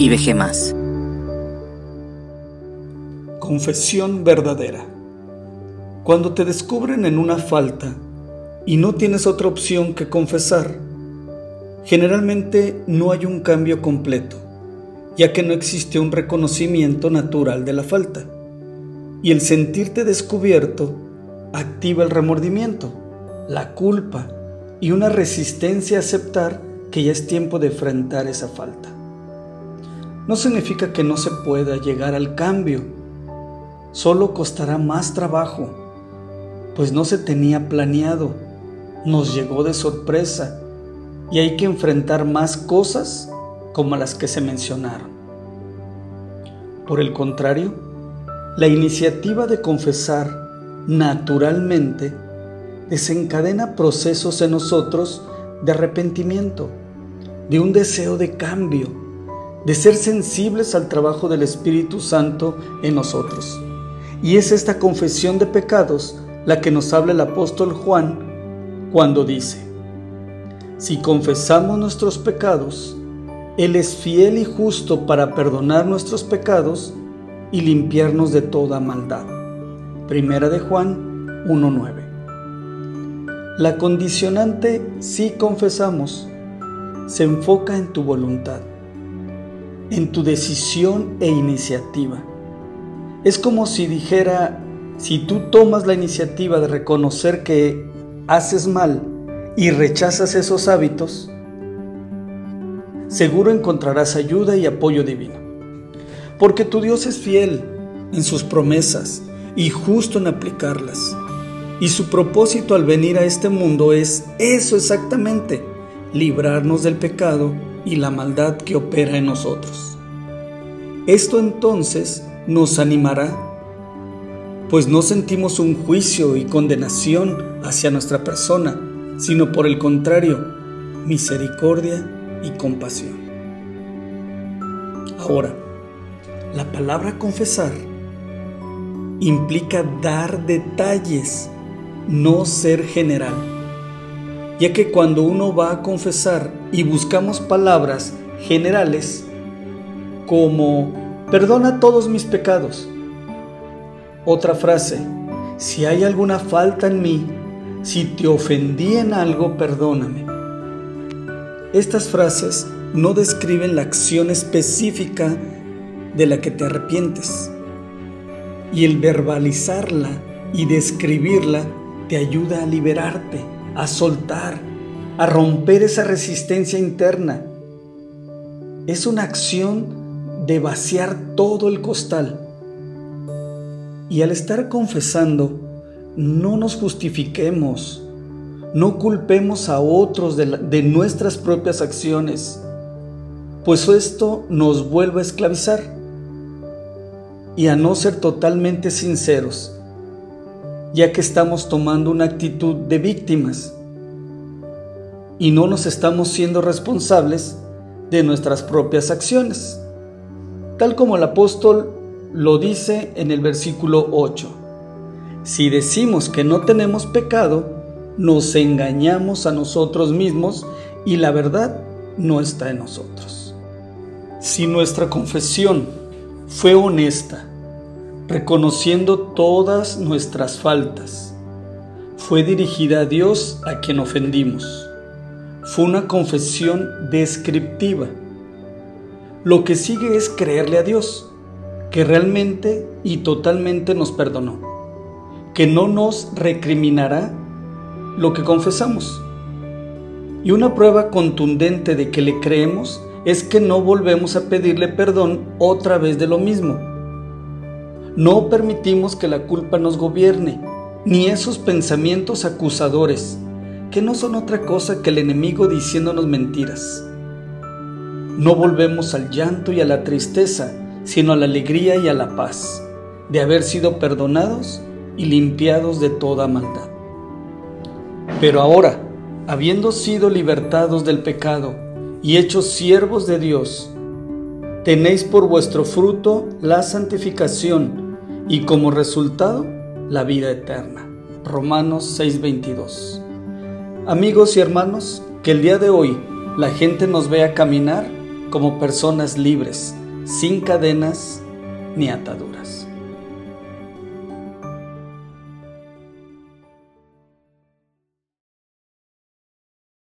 y veje más. Confesión verdadera. Cuando te descubren en una falta y no tienes otra opción que confesar, generalmente no hay un cambio completo, ya que no existe un reconocimiento natural de la falta. Y el sentirte descubierto activa el remordimiento, la culpa y una resistencia a aceptar que ya es tiempo de enfrentar esa falta. No significa que no se pueda llegar al cambio, solo costará más trabajo, pues no se tenía planeado, nos llegó de sorpresa y hay que enfrentar más cosas como las que se mencionaron. Por el contrario, la iniciativa de confesar naturalmente desencadena procesos en nosotros de arrepentimiento, de un deseo de cambio, de ser sensibles al trabajo del Espíritu Santo en nosotros. Y es esta confesión de pecados la que nos habla el apóstol Juan cuando dice, si confesamos nuestros pecados, Él es fiel y justo para perdonar nuestros pecados y limpiarnos de toda maldad. Primera de Juan 1.9 la condicionante si confesamos se enfoca en tu voluntad, en tu decisión e iniciativa. Es como si dijera, si tú tomas la iniciativa de reconocer que haces mal y rechazas esos hábitos, seguro encontrarás ayuda y apoyo divino. Porque tu Dios es fiel en sus promesas y justo en aplicarlas. Y su propósito al venir a este mundo es eso exactamente, librarnos del pecado y la maldad que opera en nosotros. Esto entonces nos animará, pues no sentimos un juicio y condenación hacia nuestra persona, sino por el contrario, misericordia y compasión. Ahora, la palabra confesar implica dar detalles no ser general, ya que cuando uno va a confesar y buscamos palabras generales como perdona todos mis pecados, otra frase, si hay alguna falta en mí, si te ofendí en algo, perdóname. Estas frases no describen la acción específica de la que te arrepientes. Y el verbalizarla y describirla te ayuda a liberarte, a soltar, a romper esa resistencia interna. Es una acción de vaciar todo el costal. Y al estar confesando, no nos justifiquemos, no culpemos a otros de, nuestras propias acciones, pues esto nos vuelve a esclavizar y a no ser totalmente sinceros ya que estamos tomando una actitud de víctimas y no nos estamos siendo responsables de nuestras propias acciones, tal como el apóstol lo dice en el versículo 8. Si decimos que no tenemos pecado, nos engañamos a nosotros mismos y la verdad no está en nosotros. Si nuestra confesión fue honesta, reconociendo todas nuestras faltas. Fue dirigida a Dios a quien ofendimos. Fue una confesión descriptiva. Lo que sigue es creerle a Dios, que realmente y totalmente nos perdonó, que no nos recriminará lo que confesamos. Y una prueba contundente de que le creemos es que no volvemos a pedirle perdón otra vez de lo mismo no permitimos que la culpa nos gobierne, ni esos pensamientos acusadores, que no son otra cosa que el enemigo diciéndonos mentiras. No volvemos al llanto y a la tristeza, sino a la alegría y a la paz, de haber sido perdonados y limpiados de toda maldad. Pero ahora, habiendo sido libertados del pecado y hechos siervos de Dios, tenéis por vuestro fruto la santificación y como resultado la vida eterna. Romanos 6:22. Amigos y hermanos, que el día de hoy la gente nos vea caminar como personas libres, sin cadenas ni ataduras.